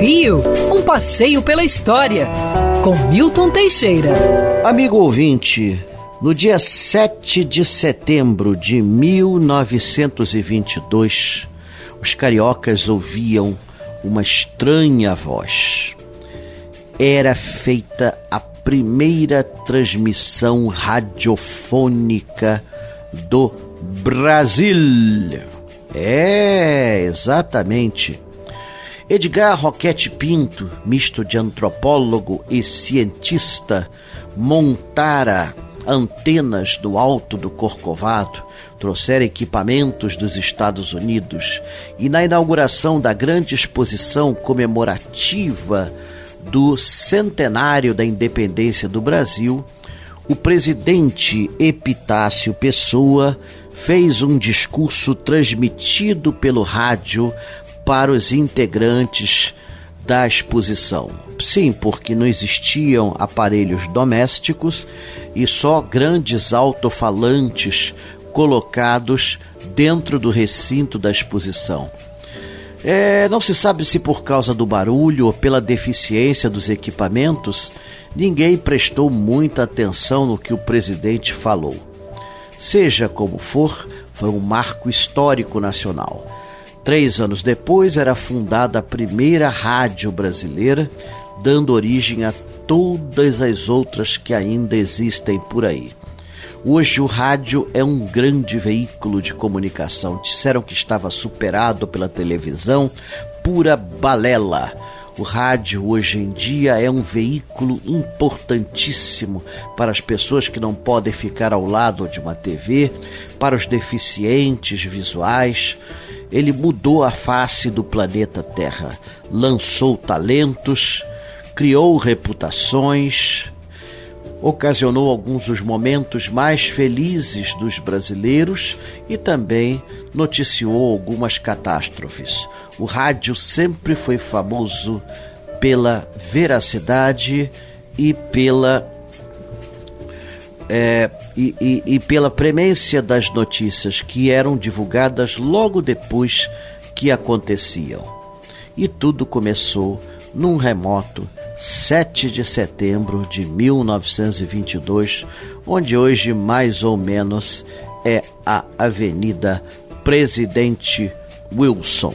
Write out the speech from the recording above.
Rio, um passeio pela história, com Milton Teixeira. Amigo ouvinte, no dia 7 de setembro de 1922, os cariocas ouviam uma estranha voz. Era feita a primeira transmissão radiofônica do Brasil. É, exatamente. Edgar Roquete Pinto, misto de antropólogo e cientista, montara antenas do alto do Corcovado, trouxera equipamentos dos Estados Unidos e na inauguração da grande exposição comemorativa do centenário da independência do Brasil, o presidente Epitácio Pessoa fez um discurso transmitido pelo rádio para os integrantes da exposição. Sim, porque não existiam aparelhos domésticos e só grandes altofalantes colocados dentro do recinto da exposição. É, não se sabe se por causa do barulho ou pela deficiência dos equipamentos, ninguém prestou muita atenção no que o presidente falou. Seja como for, foi um marco histórico nacional. Três anos depois era fundada a primeira rádio brasileira, dando origem a todas as outras que ainda existem por aí. Hoje o rádio é um grande veículo de comunicação. Disseram que estava superado pela televisão, pura balela. O rádio hoje em dia é um veículo importantíssimo para as pessoas que não podem ficar ao lado de uma TV, para os deficientes visuais. Ele mudou a face do planeta Terra, lançou talentos, criou reputações, ocasionou alguns dos momentos mais felizes dos brasileiros e também noticiou algumas catástrofes. O rádio sempre foi famoso pela veracidade e pela é, e, e, e pela premência das notícias que eram divulgadas logo depois que aconteciam. E tudo começou num remoto 7 de setembro de 1922, onde hoje mais ou menos é a Avenida Presidente Wilson.